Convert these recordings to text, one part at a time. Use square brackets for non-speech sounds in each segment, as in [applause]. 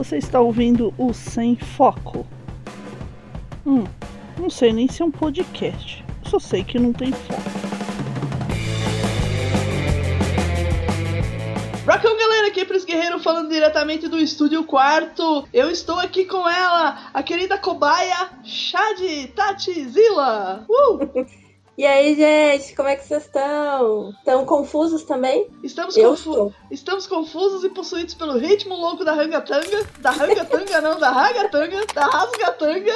Você está ouvindo o Sem Foco. Hum, não sei nem se é um podcast. Só sei que não tem foco. Rockão galera, aqui é Pris Guerreiro falando diretamente do estúdio quarto. Eu estou aqui com ela, a querida cobaia Shad Tati Zila. Uh! [laughs] E aí, gente, como é que vocês estão? Estão confusos também? Estamos, confu estamos confusos e possuídos pelo ritmo louco da rangatanga. Da rangatanga, não, da ragatanga, da rasgatanga.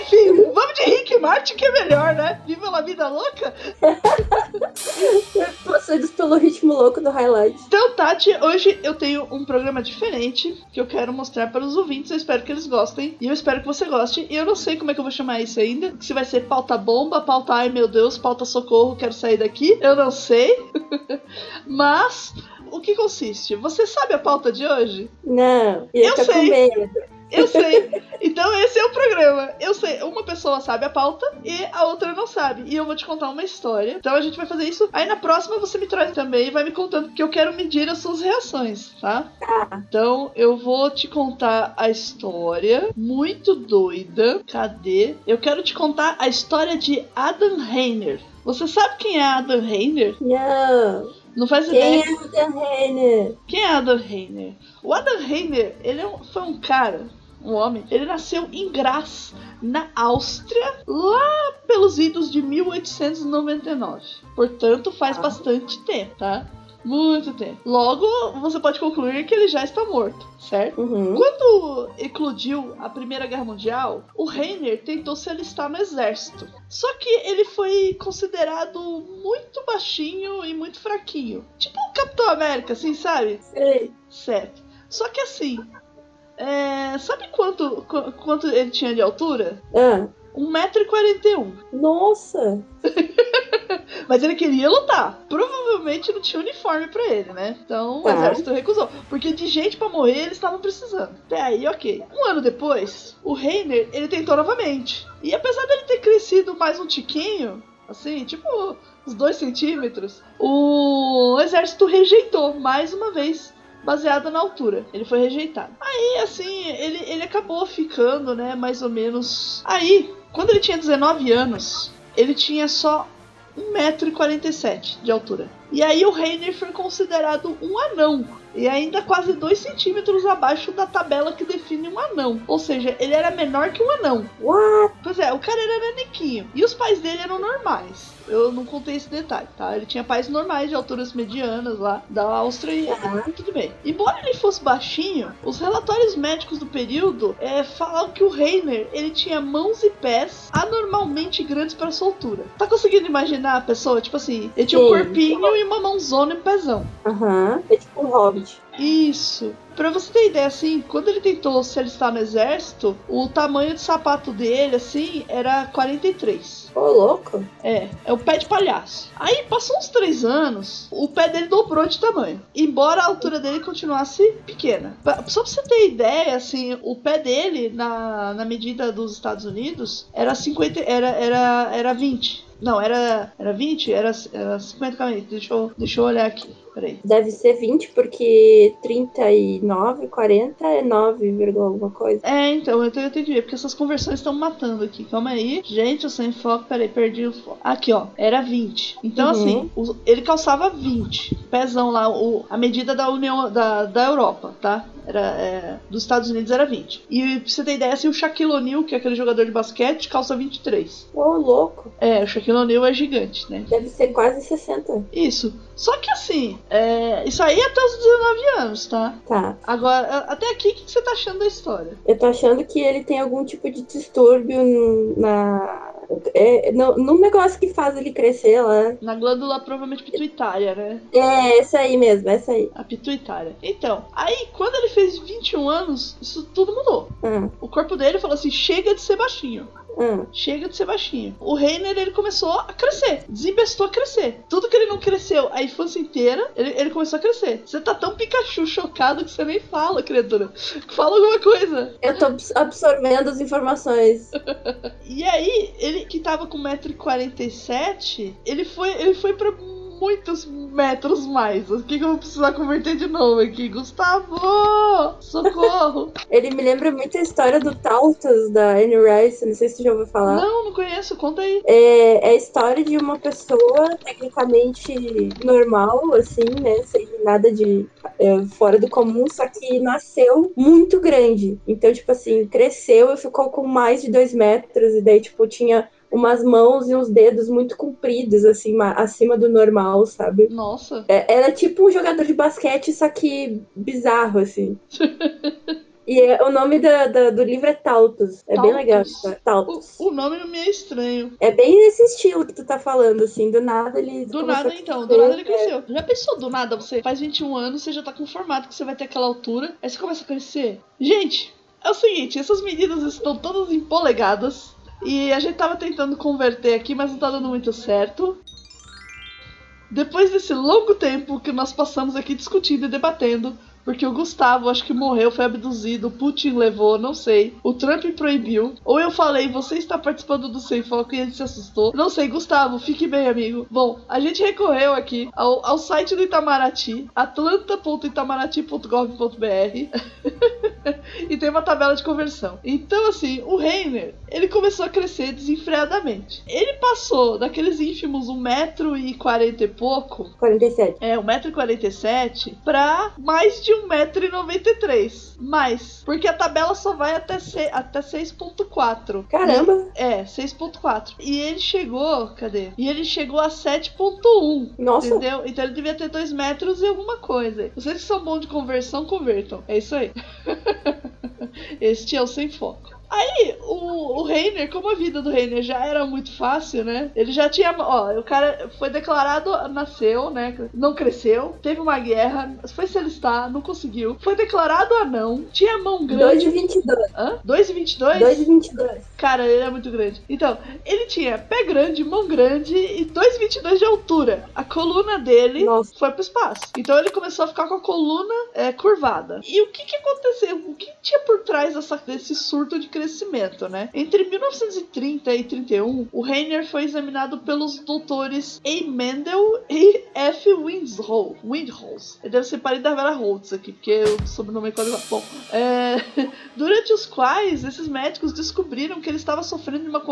Enfim, vamos de Rick Martin que é melhor, né? Viva a vida louca! [laughs] Possuídos pelo ritmo louco do highlight. Então, Tati, hoje eu tenho um programa diferente que eu quero mostrar para os ouvintes. Eu espero que eles gostem. E eu espero que você goste. E eu não sei como é que eu vou chamar isso ainda. Se vai ser pauta bomba, pauta ai meu Deus Deus, pauta socorro, quero sair daqui. Eu não sei. [laughs] Mas o que consiste? Você sabe a pauta de hoje? Não, eu, eu sei. Eu sei. Então esse é o programa. Eu sei, uma pessoa sabe a pauta e a outra não sabe. E eu vou te contar uma história. Então a gente vai fazer isso. Aí na próxima você me traz também e vai me contando, porque eu quero medir as suas reações, tá? Tá. Então eu vou te contar a história muito doida. Cadê? Eu quero te contar a história de Adam Reiner. Você sabe quem é Adam Reiner? Não. Não faz Quem ideia. é o Dan Reiner? Quem é Adam Reiner? O Adam Reiner, ele é um- foi um cara, um homem, ele nasceu em Graz, na Áustria, lá pelos idos de 1899. Portanto, faz Ah. bastante tempo, tá? Muito tempo. Logo, você pode concluir que ele já está morto, certo? Uhum. Quando eclodiu a Primeira Guerra Mundial, o Reiner tentou se alistar no exército. Só que ele foi considerado muito baixinho e muito fraquinho. Tipo o Capitão América, assim, sabe? Sei. Certo. Só que assim, é, sabe quanto, qu- quanto ele tinha de altura? Ah, 1,41m. nossa. [laughs] Mas ele queria lutar. Provavelmente não tinha uniforme pra ele, né? Então o Tá. exército recusou. Porque de gente pra morrer eles estavam precisando. Até aí, ok. Um ano depois, o Reiner, ele tentou novamente. E apesar dele ter crescido mais um tiquinho, assim, tipo uns 2 centímetros, o exército rejeitou mais uma vez. Baseado na altura. Ele foi rejeitado. Aí, assim, ele, ele acabou ficando, né, mais ou menos. Aí, quando ele tinha 19 anos, ele tinha só 1,47m de altura. E aí o Reiner foi considerado um anão. E ainda quase 2 centímetros abaixo da tabela que define um anão. Ou seja, ele era menor que um anão. Pois é, o cara era nanequinho. E os pais dele eram normais. Eu não contei esse detalhe, tá? Ele tinha pais normais de alturas medianas lá da Áustria e Tá. tudo bem. Embora ele fosse baixinho, os relatórios médicos do período é, falam que o Reiner ele tinha mãos e pés anormalmente grandes para sua altura. Tá conseguindo imaginar a pessoa? Tipo assim, ele tinha um corpinho e uma mãozona e um pezão. Aham. É tipo um hobbit. Isso. Pra você ter ideia, assim, quando ele tentou se alistar no exército, o tamanho de sapato dele, assim, era 43. Ô, louco. É, é o pé de palhaço. Aí passou uns três anos, o pé dele dobrou de tamanho. Embora a altura dele continuasse pequena. Pra- Só pra você ter ideia, assim, o pé dele, na, na medida dos Estados Unidos, era 50. Era, era, era 20. Não, era, era 20? Era, era 50 calma aí, deixa eu, deixa eu olhar aqui. Peraí. Deve ser 20, porque 39, 40 é 9, vírgula alguma coisa. É, então, eu tenho, eu tenho que ver, porque essas conversões estão matando aqui. Calma aí. Gente, eu sem foco, peraí, perdi o foco. Aqui, ó, era 20. Então, Uhum. assim, o- ele calçava 20. Pezão lá, o, a medida da União da, da Europa, tá? Era, é, dos Estados Unidos era 20. E pra você ter ideia, assim, o Shaquille O'Neal, que é aquele jogador de basquete, calça 23. Ô, louco. É, o Shaquille O'Neal é gigante, né? Deve ser quase 60. Isso. Só que assim, é, isso aí é até os 19 anos, tá? Tá. Agora, até aqui, o que você tá achando da história? Eu tô achando que ele tem algum tipo de distúrbio na. É, no, no negócio que faz ele crescer lá. Na glândula provavelmente pituitária, né? É, essa aí mesmo, essa aí. A pituitária. Então, aí quando ele fez 21 anos, isso tudo mudou. Ah, O corpo dele falou assim: chega de ser baixinho. ah. Chega de ser baixinho. O Reiner, ele começou a crescer. Desembestou a crescer. Tudo que ele não cresceu a infância inteira, ele, ele começou a crescer. Você tá tão Pikachu chocado que você nem fala, criatura. Fala alguma coisa. Eu tô abs- absorvendo as informações. [laughs] E aí, ele que tava com 1,47m, ele foi, ele foi pra muitos metros mais. O que, que eu vou precisar converter de novo aqui? Gustavo! Socorro! [laughs] Ele me lembra muito a história do Tautas da Anne Rice, não sei se você já ouviu falar. Não, não conheço, conta aí. É, é a história de uma pessoa tecnicamente normal, assim, né? Sem nada de é, fora do comum, só que nasceu muito grande. Então, tipo assim, cresceu e ficou com mais de dois metros, e daí, tipo, tinha umas mãos e uns dedos muito compridos, assim, acima do normal, sabe? Nossa. É, era tipo um jogador de basquete, só que bizarro, assim. [laughs] E é, o nome da, da, do livro é Tautos. É Tautos. bem legal. Tá? Tautos. O, o, nome não me é estranho. É bem nesse estilo que tu tá falando, assim. Do nada ele. Do nada, então. Do nada ele cresceu. É. Já pensou do nada? Você faz 21 anos, você já tá com formato que você vai ter aquela altura. Aí você começa a crescer. Gente, é o seguinte: essas medidas estão todas em polegadas. E a gente tava tentando converter aqui, mas não tá dando muito certo. Depois desse longo tempo que nós passamos aqui discutindo e debatendo, porque o Gustavo acho que morreu, foi abduzido, o Putin levou, não sei. O Trump proibiu. Ou eu falei, você está participando do Sem Foco e ele se assustou. Não sei, Gustavo, fique bem, amigo. Bom, a gente recorreu aqui ao, ao site do Itamaraty, atlanta.itamaraty.gov.br. [laughs] e tem uma tabela de conversão. Então, assim, o Reiner, ele começou a crescer desenfreadamente. Ele passou daqueles ínfimos 1,40m e pouco. 47. É, 1,47m pra mais de 1,93m. Mais. Porque a tabela só vai até, até 6,4. Caramba! E, é, 6,4. E ele chegou. Cadê? E ele chegou a 7,1. Nossa! Entendeu? Então ele devia ter 2 metros e alguma coisa. Vocês que são bons de conversão, convertam. É isso aí. [laughs] este é o sem foco. Aí, o, o Reiner, como a vida do Reiner já era muito fácil, né? Ele já tinha. Ó, o cara foi declarado, nasceu, né? Não cresceu, teve uma guerra, foi se alistar, não conseguiu. Foi declarado anão, tinha mão grande. 2,22. Hã? 2,22? 2,22. Cara, ele é muito grande. Então, ele tinha pé grande, mão grande e 2,22 de altura. A coluna dele Nossa. foi pro espaço. Então ele começou a ficar com a coluna é, curvada. E o que que aconteceu? O que tinha por trás dessa, desse surto de crescimento, né? Entre 1930 e 31, o Reiner foi examinado pelos doutores A. Mendel e F. Windhole. Windholes. Ele deve ser parecido da Vera Holtz aqui, porque o sobrenome é quase Bom, é... [laughs] durante os quais esses médicos descobriram que ele estava sofrendo de uma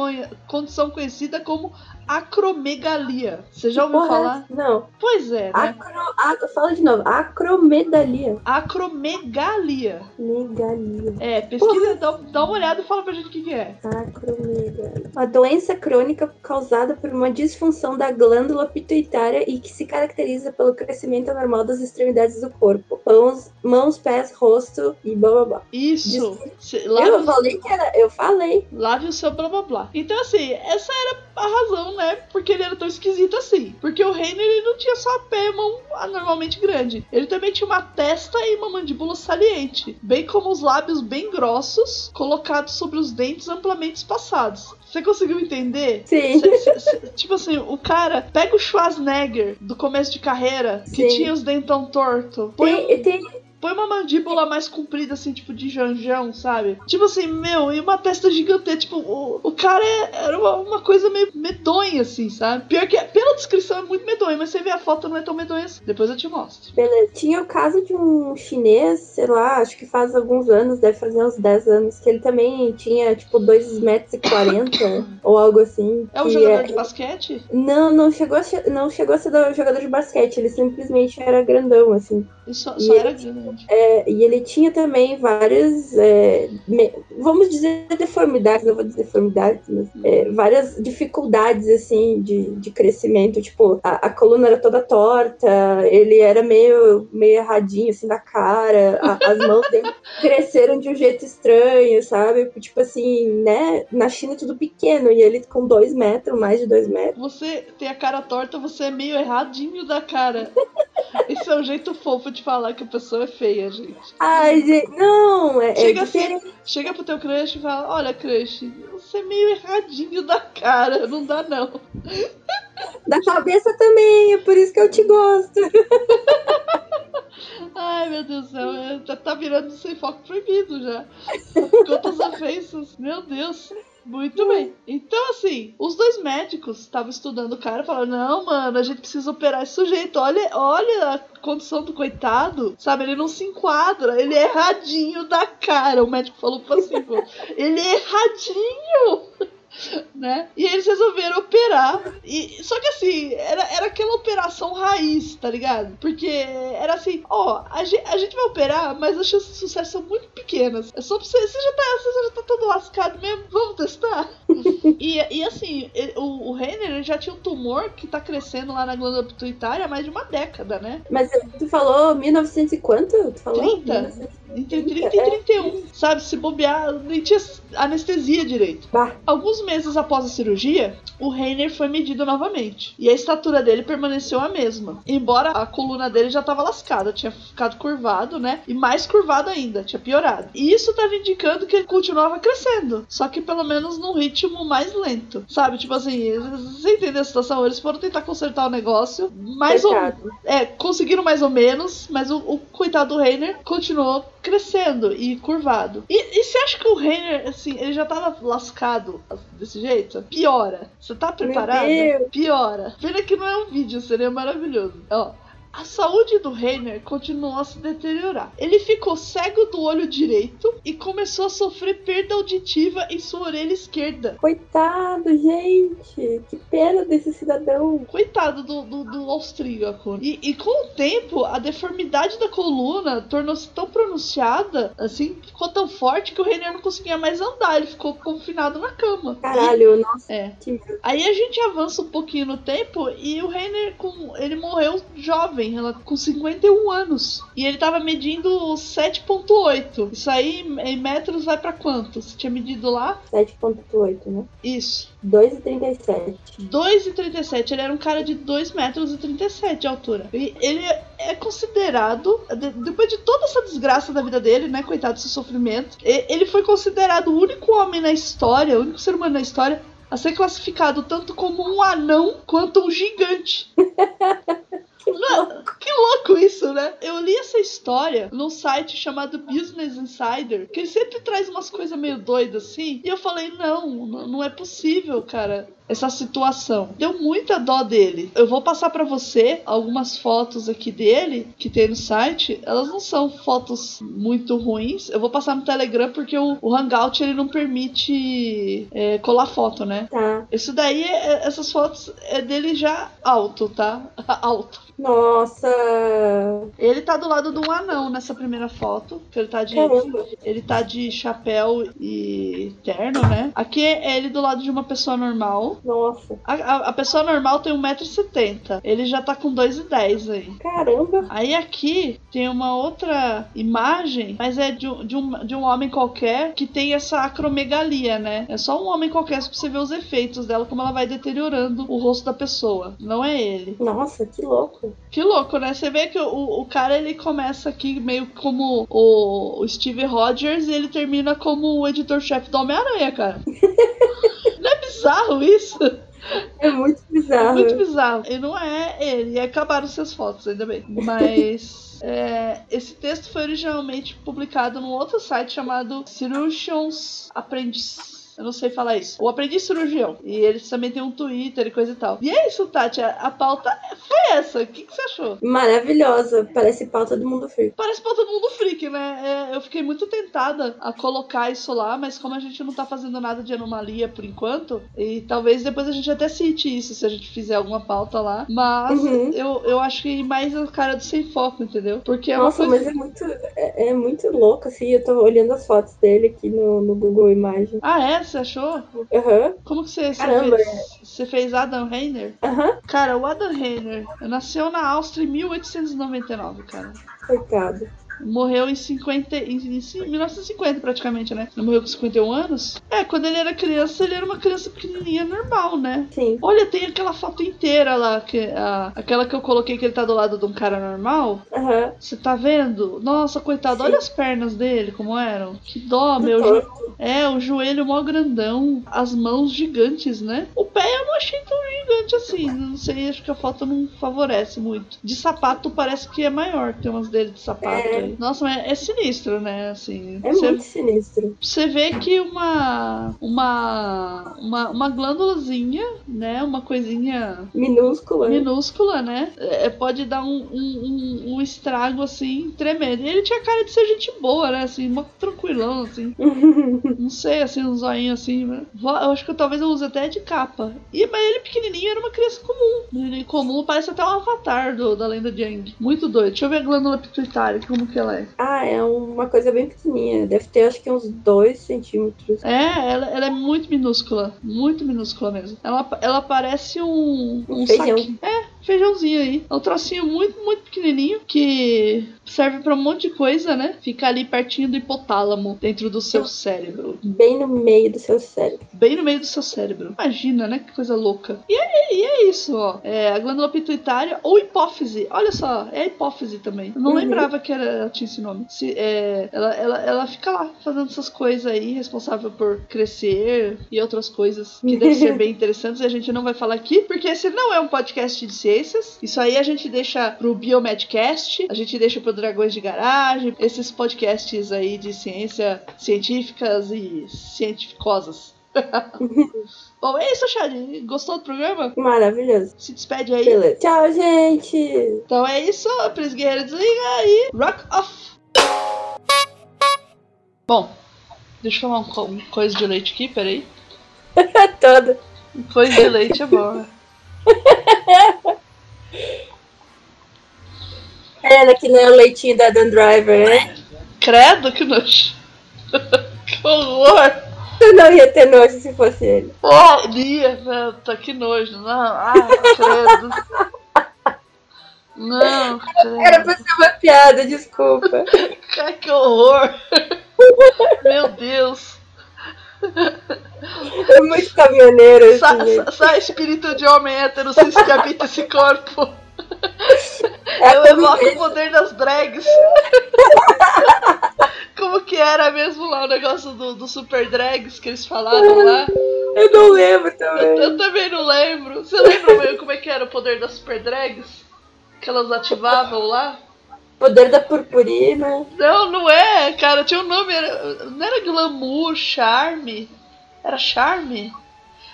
condição conhecida como acromegalia. Você já ouviu falar? Não. Pois é, né? Acro... Fala de novo. Acromegalia. Acromegalia. Megalia. É, pesquisa, dá, dá uma olhada e fala pra gente o que, que é. Acromegalia. Uma doença crônica causada por uma disfunção da glândula pituitária e que se caracteriza pelo crescimento anormal das extremidades do corpo. Mãos, mãos pés, rosto e blá blá blá. Isso. Eu falei que era. Eu falei. Lave o seu blá blá blá. Então, assim, essa era a razão, né? Porque ele era tão esquisito assim. Porque o Reiner ele não tinha só a pé e mão anormalmente grande. Ele também tinha uma testa e uma mandíbula saliente. Bem como os lábios bem grossos, colocados sobre os dentes amplamente espaçados. Você conseguiu entender? Sim. Cê, cê, cê, tipo assim, o cara pega o Schwarzenegger do começo de carreira, que Sim. tinha os dentão torto. Põe tem, um... tem Põe uma mandíbula mais comprida, assim, tipo de janjão, sabe? Tipo assim, meu, e uma testa gigante. Tipo, o, o cara é, era uma, uma, coisa meio medonha, assim, sabe? Pior que, pela descrição, é muito medonha, mas você vê a foto, não é tão medonha assim. Depois eu te mostro. Beleza. Tinha o caso de um chinês, sei lá, acho que faz alguns anos, deve fazer uns 10 anos, que ele também tinha, tipo, 2 metros e 40 [coughs] ou algo assim. É um jogador é... de basquete? Não, não chegou, a, não chegou a ser jogador de basquete, ele simplesmente era grandão, assim. Ele só, só era grande. É, e ele tinha também várias, é, me, vamos dizer deformidades, não vou dizer deformidades, mas é, várias dificuldades, assim, de, de crescimento. Tipo, a, a, coluna era toda torta, ele era meio, meio erradinho, assim, da cara, a, as mãos dele [laughs] cresceram de um jeito estranho, sabe? Tipo assim, né? Na China é tudo pequeno, e ele com dois metros, mais de dois metros. Você tem a cara torta, você é meio erradinho da cara. [laughs] Esse é um jeito fofo de falar que a pessoa é feia, gente. Ai, gente, não, é, é chega é assim, Chega pro teu crush e fala, olha, crush, você é meio erradinho da cara, não dá não. [laughs] Da cabeça também, é por isso que eu te gosto. [laughs] Ai, meu Deus do céu, tá, tá virando sem foco proibido já. Quantas ofensas, meu Deus. Muito bem. Então, assim, os dois médicos estavam estudando o cara e falaram: Não, mano, a gente precisa operar esse sujeito. Olha, olha a condição do coitado. Sabe, ele não se enquadra. Ele é erradinho da cara. O médico falou passivo. [laughs] ele é erradinho. Né? E eles resolveram operar. E, só que assim, era, era aquela operação raiz, tá ligado? Porque era assim, ó, a gente, a gente vai operar, mas as chances de sucesso são muito pequenas. É só pra você. Você já tá, você já tá todo lascado mesmo, vamos testar? E, e assim, o, o Renner já tinha um tumor que tá crescendo lá na glândula pituitária há mais de uma década, né? Mas tu falou 1900 e quanto? Tu falou? 30. 1900. Entre 30 e 31. Sabe, se bobear, nem tinha anestesia direito. Bah. Alguns meses após a cirurgia, o Reiner foi medido novamente. E a estatura dele permaneceu a mesma. Embora a coluna dele já estava lascada, tinha ficado curvado, né? E mais curvado ainda, tinha piorado. E isso estava indicando que ele continuava crescendo. Só que pelo menos num ritmo mais lento. Sabe? Tipo assim, você entendeu a situação? Eles foram tentar consertar o negócio. Mais ou Coitado. é, conseguiram mais ou menos, mas o, o coitado do Reiner continuou crescendo e curvado. E, e você acha que o Reiner, assim, ele já tava lascado desse jeito? Piora. Você tá preparado? Piora. Pena que não é um vídeo, seria maravilhoso. Ó. A saúde do Reiner continuou a se deteriorar. Ele ficou cego do olho direito e começou a sofrer perda auditiva em sua orelha esquerda. Coitado, gente. Que pena desse cidadão. Coitado do, do, do austríaco. E, e com o tempo, a deformidade da coluna tornou-se tão pronunciada, assim, ficou tão forte que o Reiner não conseguia mais andar. Ele ficou confinado na cama. Caralho, nossa. É. Que. Aí a gente avança um pouquinho no tempo e o Reiner, com, ele morreu jovem, ela- com 51 anos. E ele tava medindo 7.8. Isso aí em metros vai pra quanto? Você tinha medido lá? 7.8, né? Isso. 2,37. 2,37. Ele era um cara de 2 metros e 37 de altura. E ele é considerado, de- depois de toda essa desgraça da vida dele, né? Coitado desse sofrimento, e- ele foi considerado o único homem na história, o único ser humano na história a ser classificado tanto como um anão quanto um gigante. [laughs] Não, que louco isso, né? Eu li essa história num site chamado Business Insider, que ele sempre traz umas coisas meio doidas assim. E eu falei: não, não é possível, cara, essa situação. Deu muita dó dele. Eu vou passar pra você algumas fotos aqui dele que tem no site. Elas não são fotos muito ruins. Eu vou passar no Telegram porque o, o Hangout ele não permite é, colar foto, né? Tá. Isso daí, é- essas fotos é dele já alto, tá? [laughs] alto. Nossa. Ele tá do lado de um anão nessa primeira foto. Ele tá de. Caramba. Ele tá de chapéu e terno, né? Aqui é ele do lado de uma pessoa normal. Nossa. A, a- a pessoa normal tem 1,70m. Ele já tá com 2,10 aí. Caramba. Aí aqui tem uma outra imagem, mas é de, um- de, um, de um homem qualquer que tem essa acromegalia, né? É só um homem qualquer pra você ver os efeitos dela, como ela vai deteriorando o rosto da pessoa. Não é ele. Nossa, que louco. Que louco, né? Você vê que o, o cara ele começa aqui meio como o, o Steve Rogers e ele termina como o editor-chefe do Homem-Aranha, cara. [laughs] Não é bizarro isso? É muito bizarro. Muito bizarro. E não é ele. E acabaram suas fotos, ainda bem. Mas. [laughs] é, esse texto foi originalmente publicado num outro site chamado Cirurgians Apprentice. Eu não sei falar isso. O Aprendiz Cirurgião. E eles também têm um Twitter e coisa e tal. E é isso, Tati. A, a pauta foi essa. O que, que você achou? Maravilhosa. Parece pauta do mundo frio. Parece pauta do mundo freak, né? É, eu fiquei muito tentada a colocar isso lá, mas como a gente não tá fazendo nada de anomalia por enquanto, e talvez depois a gente até cite isso se a gente fizer alguma pauta lá. Mas Uhum. eu, eu acho que mais a cara do sem foco, entendeu? Porque é Nossa, coisa. mas é muito, é, é muito louco, assim. Eu tô olhando as fotos dele aqui no, no Google Imagens. Ah, é? Você achou? Aham, Como que você, você Caramba, fez? Você fez Adam Reiner? aham, Cara, o Adam Reiner nasceu na Áustria em 1899, cara. coitado. Morreu em 50, em, em 1950 praticamente, né? Ele morreu com 51 anos. É, quando ele era criança, ele era uma criança pequenininha normal, né? Sim. Olha, tem aquela foto inteira lá, que, a, aquela que eu coloquei que ele tá do lado de um cara normal. Aham. Você tá vendo? Nossa, coitado, Sim. olha as pernas dele, como eram. Que dó, meu. jo- É, o joelho mó grandão, as mãos gigantes, né? O pé eu não achei tão gigante assim. Não sei, acho que a foto não favorece muito. De sapato parece que é maior, tem umas dele de sapato É. aí. Nossa, mas é sinistro, né? Assim, É você- muito sinistro. Você vê que uma, uma, uma, uma glândulazinha, né? Uma coisinha Minúscula. minúscula, né? é, pode dar um, um, um- um estrago, assim, tremendo. E ele tinha cara de ser gente boa, né? Assim, mó tranquilão, assim. [laughs] Não sei, assim, um zoinho assim. né? Eu acho que eu, talvez eu use até de capa. E, mas ele pequenininho era uma criança comum. Menininho comum parece até um avatar do, da lenda de Aang. Muito doido. Deixa eu ver a glândula pituitária, como que ela é. ah, é uma coisa bem pequenininha. Deve ter acho que uns 2 centímetros. É, ela, ela é muito minúscula. Muito minúscula mesmo. Ela, ela parece um. Um Um feijão. saquinho. É, feijãozinho aí. É um trocinho muito, muito pequenininho que serve pra um monte de coisa, né? Fica ali pertinho do hipotálamo, dentro do seu cérebro. Bem no meio do seu cérebro. Bem no meio do seu cérebro. Imagina, né? Que coisa louca. E é, e é isso, ó. É a glândula pituitária ou hipófise. Olha só, é a hipófise também. Eu não Uhum. lembrava que era, ela tinha esse nome. Se, é, ela, ela, ela fica lá fazendo essas coisas aí, responsável por crescer e outras coisas que devem ser bem [laughs] interessantes. E a gente não vai falar aqui, porque esse não é um podcast de ciências. Isso aí a gente deixa pro Biomedcast, a gente deixa pro Dragões de Garagem, esses podcasts aí de ciência científicas e cientificosas. [laughs] Bom, é isso, Chad. Gostou do programa? Maravilhoso. Se despede aí. Beleza. Tchau, gente. Então é isso, Pris Guerreiro desliga aí. Rock off! Bom, deixa eu tomar um, um coisa de leite aqui, peraí. [laughs] Todo. Um coisa de leite é né? [laughs] Ela que não é o leitinho da Dan Driver, né? Credo, que nojo. que horror! Eu não ia ter nojo se fosse ele. Oh, Lia, velho, tá que nojo. Não, ai, credo. Não, Era credo. pra ser uma piada, desculpa. Ai, que horror. Meu Deus. É muito caminhoneiro Sa esse gente. sa sai espírito de homem hétero, cis que habita esse corpo. É Eu evoco o poder das drags. [laughs] Como que era mesmo lá o negócio do, do super drags que eles falaram lá? Eu não lembro Eu, também. eu também não lembro. Você lembra meio como é que era o poder das super drags? Que elas ativavam lá? Poder da purpurina. Não, não é, cara. Tinha um nome. Era, não era glamour, charme? Era charme?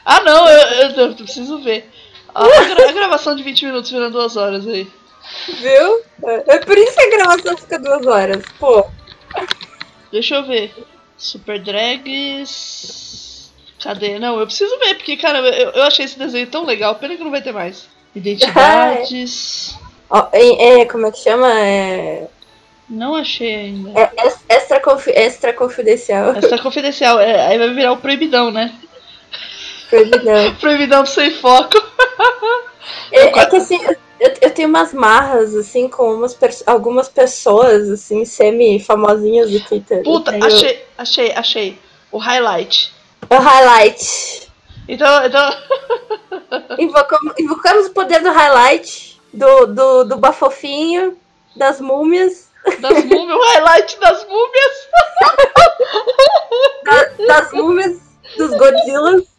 Ah, não, eu, eu- eu preciso ver. A, a gra- a gravação de 20 minutos virando duas horas aí. Viu? É é por isso que a gravação fica duas horas. Pô. Deixa eu ver. Super Drags. Cadê? Não, eu preciso ver, porque, cara, eu, eu achei esse desenho tão legal. Pena que não vai ter mais. Identidades. [laughs] É, é, como é que chama? É, Não achei ainda. é ex- extra, confi- extra confidencial. É confidencial. É, aí vai virar o proibidão, né? Proibidão. [laughs] Proibidão sem foco. É, é que assim, eu, eu tenho umas marras, assim, com umas algumas pessoas, assim, semi-famosinhas do Twitter. Puta, tenho achei, achei, achei. O highlight. O highlight. Então, então. [laughs] Invocamos, invocamos o poder do highlight, do, do, do bafofinho, das múmias, Das múmias, o highlight das múmias. [laughs] da- das múmias, dos Godzillas.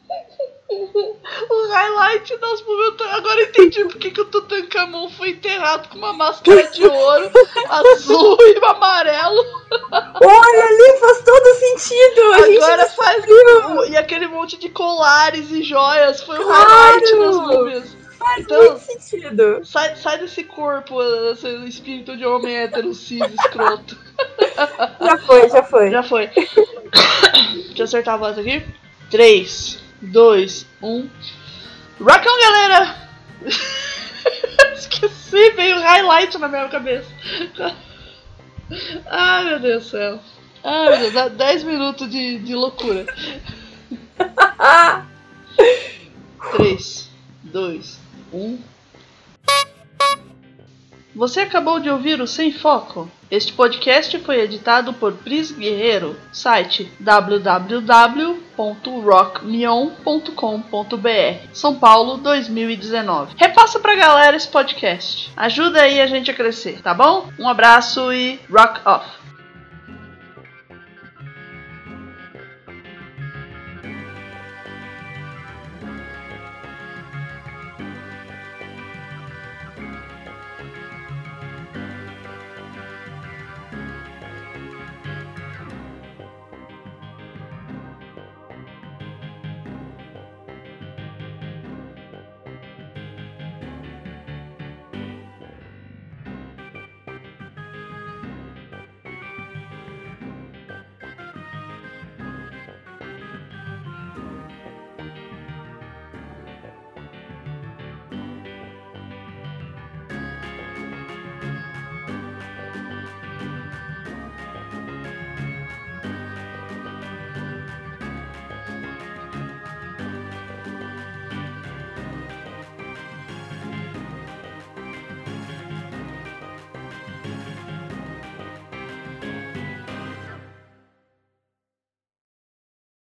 O highlight das tô- Agora eu entendi porque que o Tutankhamon foi enterrado com uma máscara de ouro, [laughs] azul e amarelo. Olha ali, faz todo sentido. A Agora faz. descobriu. E aquele monte de colares e joias foi o Claro! highlight das múmias. faz Então, muito sentido. sai, sai desse corpo, esse espírito de homem hétero, cis, escroto. Já foi, já foi. Já foi. [coughs] Deixa eu acertar a voz aqui. 3, 2, 1. Rock on, galera! [laughs] Esqueci, veio highlight na minha cabeça. Ai, meu Deus do céu. Ai, meu Deus, dá 10 minutos de, de loucura. Ah, 3, 2, 1. Você acabou de ouvir o Sem Foco. Este podcast foi editado por Pris Guerreiro, site www.rockmion.com.br, São Paulo 2019. Repassa pra galera esse podcast. Ajuda aí a gente a crescer, tá bom? Um abraço e rock off!